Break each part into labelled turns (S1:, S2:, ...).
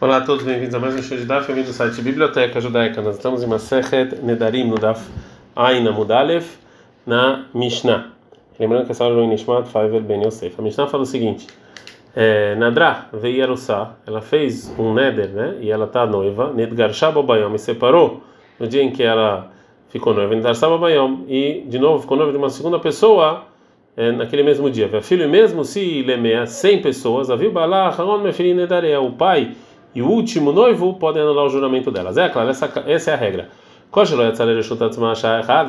S1: Olá a todos, bem-vindos a mais um show de Daf, bem-vindos ao site Biblioteca Judaica. Nós estamos em Masechet Nedarim, no Daf Aina Mudalev, na Mishnah. Lembrando que essa aula é o Nishmat Faivel Ben Yosef. A Mishnah fala o seguinte: é, Nadra veio ela fez um neder, né? E ela está noiva, Nedgar Shababayom, e separou no dia em que ela ficou noiva, Nedgar Shababayom, e de novo ficou noiva de uma segunda pessoa é, naquele mesmo dia. Filho, mesmo se lemea 100 pessoas, havia Balá, Haron Mefirin Nedarea, o pai e o último noivo podem anular o juramento delas. É claro, essa, essa é a regra.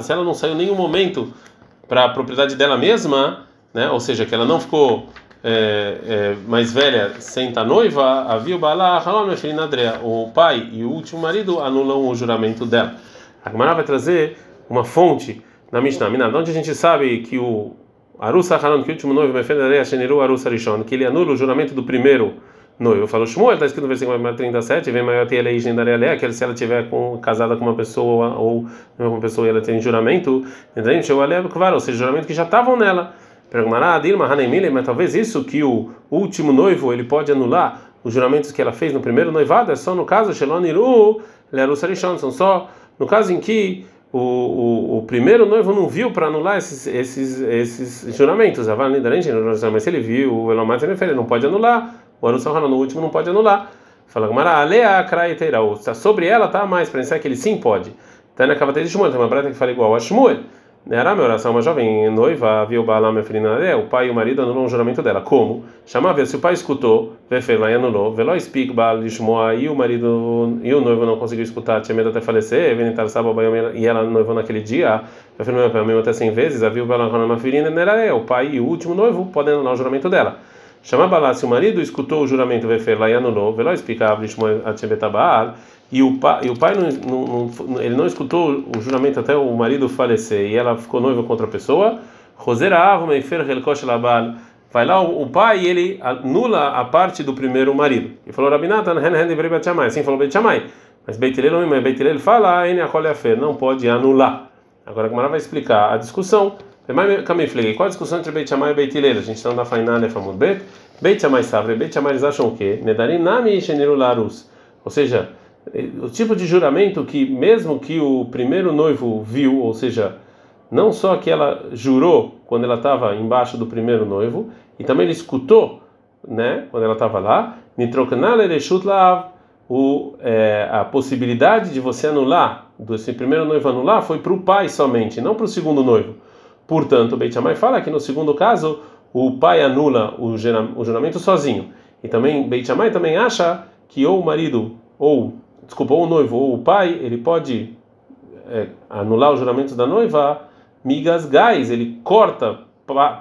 S1: Se ela não saiu em nenhum momento para a propriedade dela mesma, né? ou seja, que ela não ficou é, é, mais velha sem estar noiva, havia o Balá, o pai e o último marido anulam o juramento dela. A Gemara vai trazer uma fonte na Mishnah. Minah, onde a gente sabe que o Arusa Haran, que o último noivo, que ele anula o juramento do primeiro noivo. Falou Shmuel, está escrito no versículo 37, vem maior ter lei gendaria que se ela tiver com, casada com uma pessoa ou com uma pessoa e ela tem juramento, ou seja, juramento que já estavam nela. Perguntará, Dilma, Hanemile, mas talvez isso que o último noivo ele pode anular os juramentos que ela fez no primeiro noivado é só no caso Sheloniru, Leru Sarishon, são só no caso em que o, o, o primeiro noivo não viu para anular esses, esses, esses juramentos. Mas se ele viu, o Elomat ele não pode anular o Arussão no último não pode anular. Fala Gamara, alea kraiteira, sobre ela tá mais, para pensar que ele sim pode. Tá na cavatei de Shmuel, tem uma prata que fala igual a Shmuel. Era minha oração, uma jovem noiva, viu Baalam minha filha, o pai e o marido anulam o juramento dela. Como? Chamava, se o pai escutou, Vefelá e anulou, Veló speak Baal Lishmoa e o marido e o noivo não conseguiu escutar, tinha medo até falecer, Venitar Sábado e ela noivou naquele dia, Vefelá meu até 100 vezes, havia o Baalam minha filha, o pai e o último noivo podem anular o juramento dela. Chamava lá, se o marido escutou o juramento Vefer e anulou, Veló explicava e o pai, e o pai não, não, ele não escutou o juramento até o marido falecer e ela ficou noiva com outra pessoa, vai lá o, o pai e ele anula a parte do primeiro marido. E falou Rabinatan, assim falou Beit. Mas Beit fala, não pode anular. Agora a Gemara vai explicar a discussão. Qual a discussão entre Beit Shammai e Beit Hillel? A gente está na Fainale Famud Bet. Beit Shammai Savre, Beit Shammai eles acham o quê? Nedarim Nami Sheniru Larus. Ou seja, o tipo de juramento que mesmo que o primeiro noivo viu, ou seja, não só que ela jurou quando ela estava embaixo do primeiro noivo, e também ele escutou, né, quando ela estava lá, Nitrokanal Ereshut Laav, é, a possibilidade de você anular, desse primeiro noivo anular, foi para o pai somente, não para o segundo noivo. Portanto, Beit Shammai fala que no segundo caso o pai anula o juramento sozinho. E também Beit Shammai também acha que ou o marido ou desculpa, ou o noivo ou o pai, ele pode é, anular o juramento da noiva, migas gás, ele corta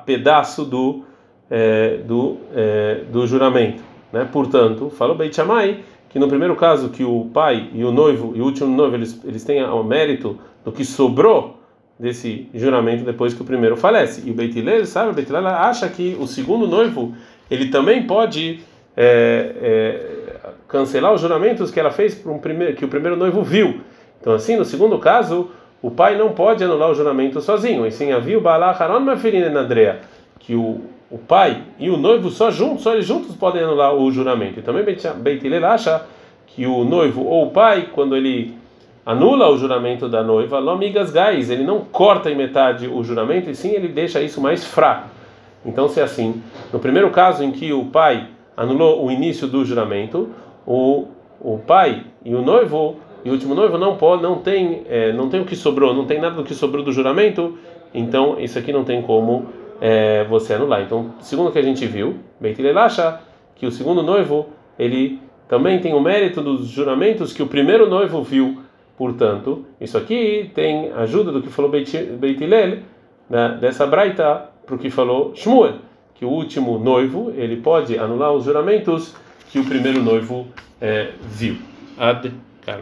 S1: pedaço do é, do, é, do juramento, né? Portanto, falou Beit Shammai que no primeiro caso que o pai e o noivo e o último noivo eles, eles têm o mérito do que sobrou desse juramento depois que o primeiro falece. E o Beit sabe, o Beit acha que o segundo noivo ele também pode é, é, cancelar os juramentos que ela fez um primeiro, que o primeiro noivo viu. Então assim, no segundo caso, o pai não pode anular o juramento sozinho. E sim, havia o Balá Haron na Andrea, que o, o pai e o noivo só juntos, só eles juntos podem anular o juramento. E também Beit acha que o noivo ou o pai, quando ele anula o juramento da noiva, lomigas gás, ele não corta em metade o juramento, e sim ele deixa isso mais fraco. Então, se é assim, no primeiro caso em que o pai anulou o início do juramento, o, o pai e o noivo e o último noivo não pode, não tem, é, não tem o que sobrou, não tem nada do que sobrou do juramento, então isso aqui não tem como é, você anular. Então, segundo o que a gente viu, Beit acha que o segundo noivo ele também tem o mérito dos juramentos que o primeiro noivo viu Portanto, isso aqui tem ajuda do que falou Beit né, dessa braita, para o que falou Shmuel, que o último noivo ele pode anular os juramentos que o primeiro noivo é, viu. Ad -kan.